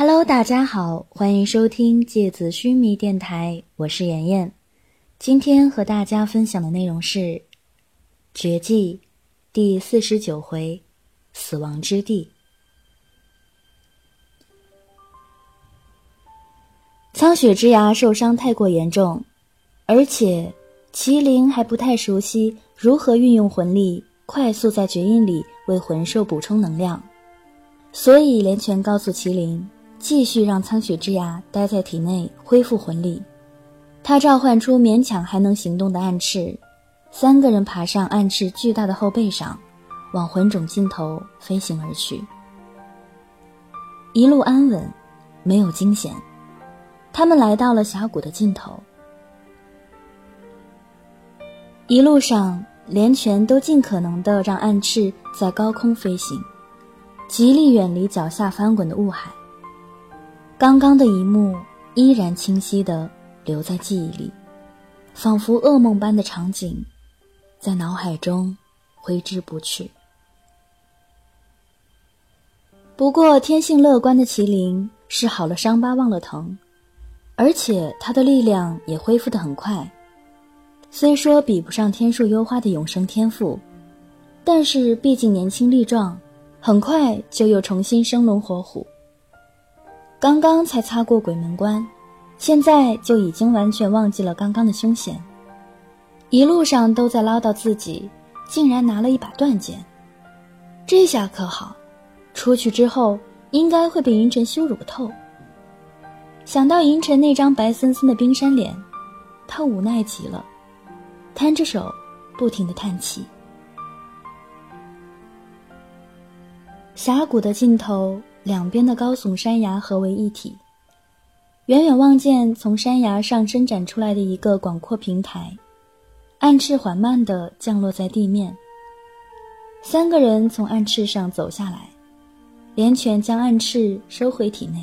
Hello，大家好，欢迎收听芥子须弥电台，我是妍妍。今天和大家分享的内容是《绝技》第四十九回“死亡之地”。苍雪之牙受伤太过严重，而且麒麟还不太熟悉如何运用魂力，快速在绝印里为魂兽补充能量，所以连泉告诉麒麟。继续让苍雪之牙待在体内恢复魂力，他召唤出勉强还能行动的暗翅，三个人爬上暗翅巨大的后背上，往魂种尽头飞行而去。一路安稳，没有惊险，他们来到了峡谷的尽头。一路上，连泉都尽可能的让暗翅在高空飞行，极力远离脚下翻滚的雾海。刚刚的一幕依然清晰地留在记忆里，仿佛噩梦般的场景，在脑海中挥之不去。不过，天性乐观的麒麟是好了伤疤忘了疼，而且他的力量也恢复得很快。虽说比不上天树幽花的永生天赋，但是毕竟年轻力壮，很快就又重新生龙活虎。刚刚才擦过鬼门关，现在就已经完全忘记了刚刚的凶险。一路上都在唠叨自己，竟然拿了一把断剑，这下可好，出去之后应该会被银尘羞辱个透。想到银尘那张白森森的冰山脸，他无奈极了，摊着手，不停的叹气。峡谷的尽头。两边的高耸山崖合为一体，远远望见从山崖上伸展出来的一个广阔平台，暗翅缓慢地降落在地面。三个人从暗翅上走下来，连泉将暗翅收回体内。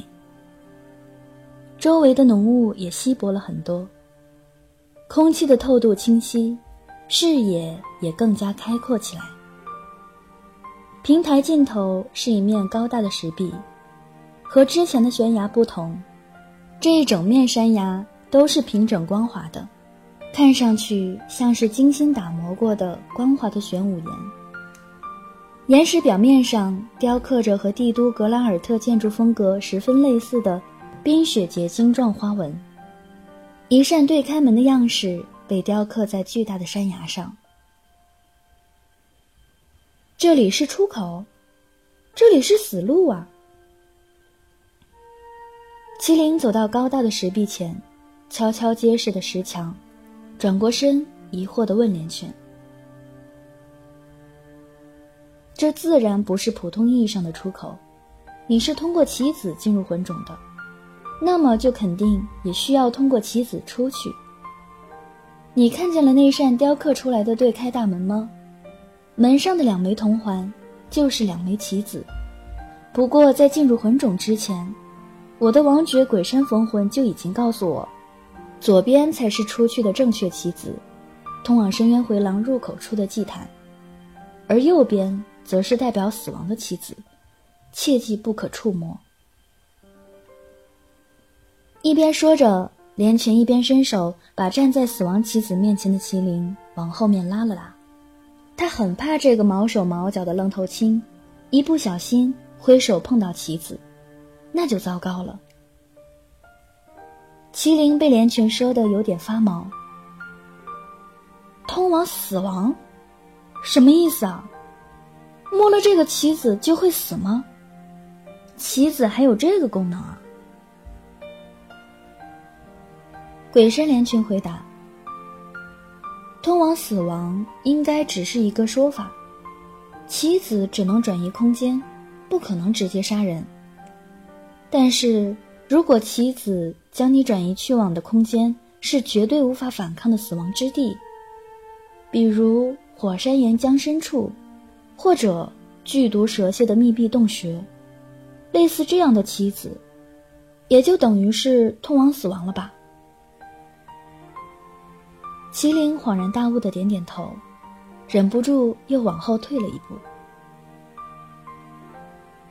周围的浓雾也稀薄了很多，空气的透度清晰，视野也更加开阔起来。平台尽头是一面高大的石壁，和之前的悬崖不同，这一整面山崖都是平整光滑的，看上去像是精心打磨过的光滑的玄武岩。岩石表面上雕刻着和帝都格兰尔特建筑风格十分类似的冰雪结晶状花纹，一扇对开门的样式被雕刻在巨大的山崖上。这里是出口，这里是死路啊！麒麟走到高大的石壁前，悄悄结实的石墙，转过身，疑惑的问连泉：“这自然不是普通意义上的出口，你是通过棋子进入魂种的，那么就肯定也需要通过棋子出去。你看见了那扇雕刻出来的对开大门吗？”门上的两枚铜环，就是两枚棋子。不过在进入魂冢之前，我的王爵鬼山逢魂就已经告诉我，左边才是出去的正确棋子，通往深渊回廊入口处的祭坛，而右边则是代表死亡的棋子，切记不可触摸。一边说着，连泉一边伸手把站在死亡棋子面前的麒麟往后面拉了拉。他很怕这个毛手毛脚的愣头青，一不小心挥手碰到棋子，那就糟糕了。麒麟被连群说的有点发毛。通往死亡，什么意思啊？摸了这个棋子就会死吗？棋子还有这个功能啊？鬼神连群回答。通往死亡应该只是一个说法，棋子只能转移空间，不可能直接杀人。但是如果棋子将你转移去往的空间是绝对无法反抗的死亡之地，比如火山岩浆深处，或者剧毒蛇蝎的密闭洞穴，类似这样的棋子，也就等于是通往死亡了吧。麒麟恍然大悟的点点头，忍不住又往后退了一步。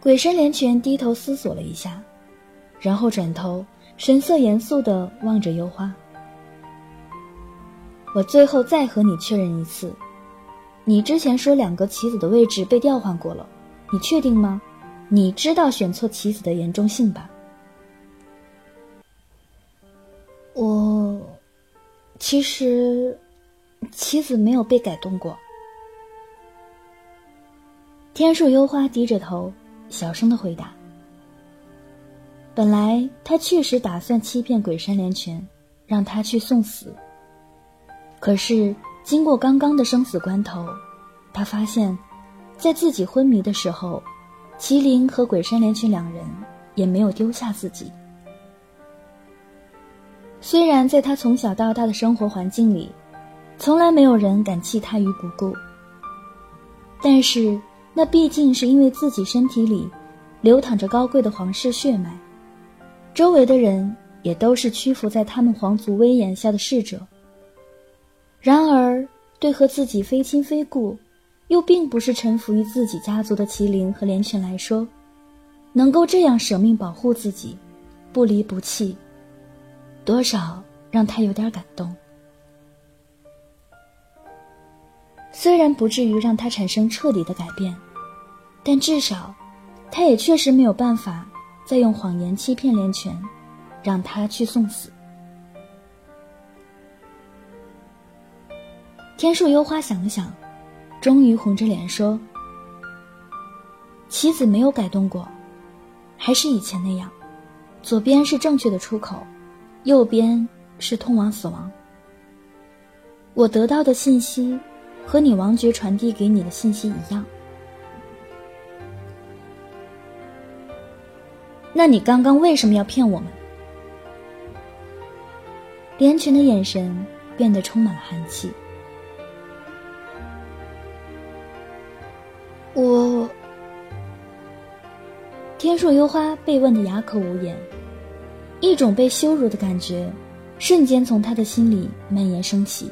鬼神连拳低头思索了一下，然后转头，神色严肃的望着幽花。我最后再和你确认一次，你之前说两个棋子的位置被调换过了，你确定吗？你知道选错棋子的严重性吧？我，其实，棋子没有被改动过。天树幽花低着头，小声的回答。本来他确实打算欺骗鬼山连泉，让他去送死。可是经过刚刚的生死关头，他发现，在自己昏迷的时候，麒麟和鬼山连泉两人也没有丢下自己。虽然在他从小到大的生活环境里，从来没有人敢弃他于不顾，但是那毕竟是因为自己身体里流淌着高贵的皇室血脉。周围的人也都是屈服在他们皇族威严下的侍者。然而，对和自己非亲非故，又并不是臣服于自己家族的麒麟和连泉来说，能够这样舍命保护自己，不离不弃，多少让他有点感动。虽然不至于让他产生彻底的改变，但至少，他也确实没有办法。再用谎言欺骗连泉，让他去送死。天树幽花想了想，终于红着脸说：“棋子没有改动过，还是以前那样，左边是正确的出口，右边是通往死亡。我得到的信息，和你王爵传递给你的信息一样。”那你刚刚为什么要骗我们？连群的眼神变得充满了寒气。我，天树幽花被问的哑口无言，一种被羞辱的感觉瞬间从他的心里蔓延升起。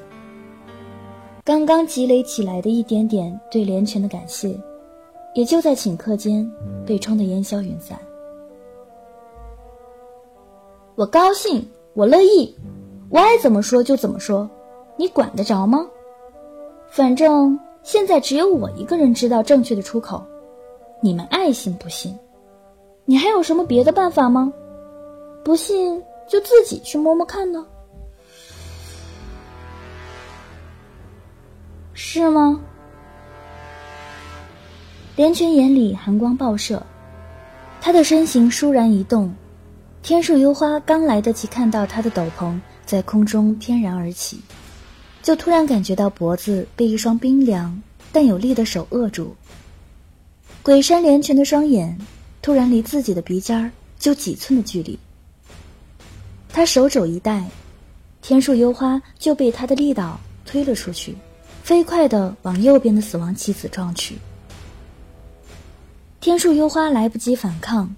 刚刚积累起来的一点点对连泉的感谢，也就在顷刻间被冲得烟消云散。我高兴，我乐意，我爱怎么说就怎么说，你管得着吗？反正现在只有我一个人知道正确的出口，你们爱信不信？你还有什么别的办法吗？不信就自己去摸摸看呢？是吗？连泉眼里寒光爆射，他的身形倏然一动。天树幽花刚来得及看到他的斗篷在空中翩然而起，就突然感觉到脖子被一双冰凉但有力的手扼住。鬼山连泉的双眼突然离自己的鼻尖儿就几寸的距离，他手肘一带，天树幽花就被他的力道推了出去，飞快地往右边的死亡棋子撞去。天树幽花来不及反抗。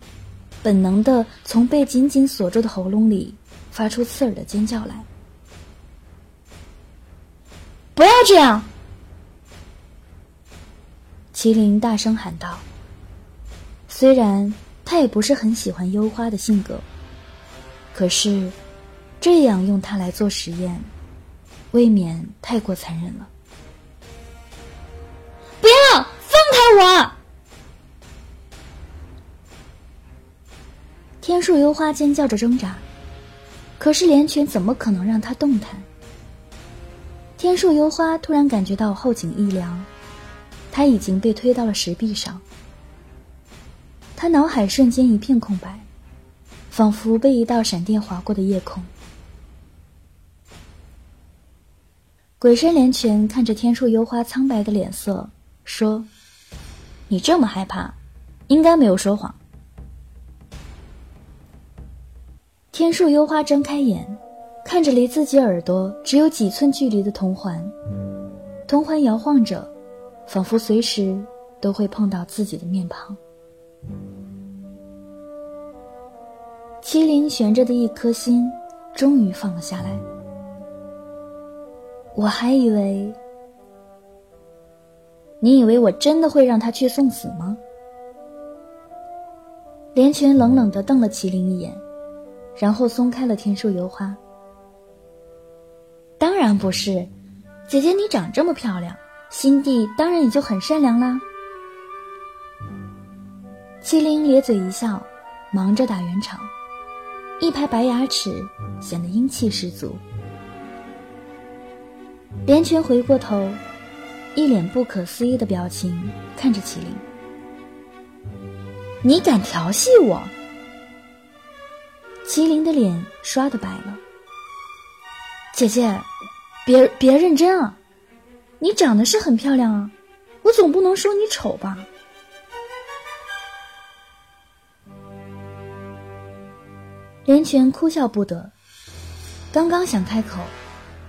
本能的从被紧紧锁住的喉咙里发出刺耳的尖叫来。不要这样！麒麟大声喊道。虽然他也不是很喜欢幽花的性格，可是这样用它来做实验，未免太过残忍了。不要放开我！天树幽花尖叫着挣扎，可是连泉怎么可能让他动弹？天树幽花突然感觉到后颈一凉，他已经被推到了石壁上。他脑海瞬间一片空白，仿佛被一道闪电划过的夜空。鬼山连泉看着天树幽花苍白的脸色，说：“你这么害怕，应该没有说谎。”天树幽花睁开眼，看着离自己耳朵只有几寸距离的铜环，铜环摇晃着，仿佛随时都会碰到自己的面庞。麒麟悬着的一颗心，终于放了下来。我还以为，你以为我真的会让他去送死吗？连泉冷冷的瞪了麒麟一眼。然后松开了天树油花。当然不是，姐姐你长这么漂亮，心地当然也就很善良啦。麒麟咧嘴一笑，忙着打圆场，一排白牙齿显得英气十足。连泉回过头，一脸不可思议的表情看着麒麟：“你敢调戏我？”麒麟的脸刷的白了。姐姐，别别认真啊！你长得是很漂亮啊，我总不能说你丑吧？连泉哭笑不得，刚刚想开口，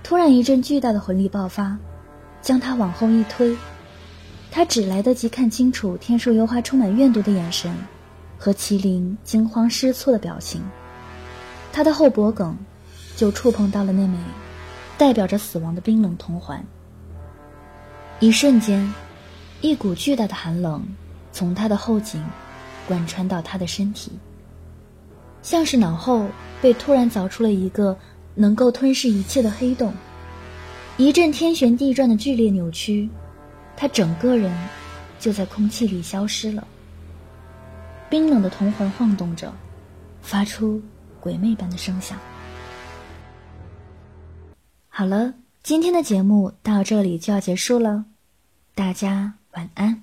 突然一阵巨大的魂力爆发，将他往后一推，他只来得及看清楚天树幽花充满怨毒的眼神，和麒麟惊慌失措的表情。他的后脖梗就触碰到了那枚代表着死亡的冰冷铜环。一瞬间，一股巨大的寒冷从他的后颈贯穿到他的身体，像是脑后被突然凿出了一个能够吞噬一切的黑洞。一阵天旋地转的剧烈扭曲，他整个人就在空气里消失了。冰冷的铜环晃动着，发出。鬼魅般的声响。好了，今天的节目到这里就要结束了，大家晚安。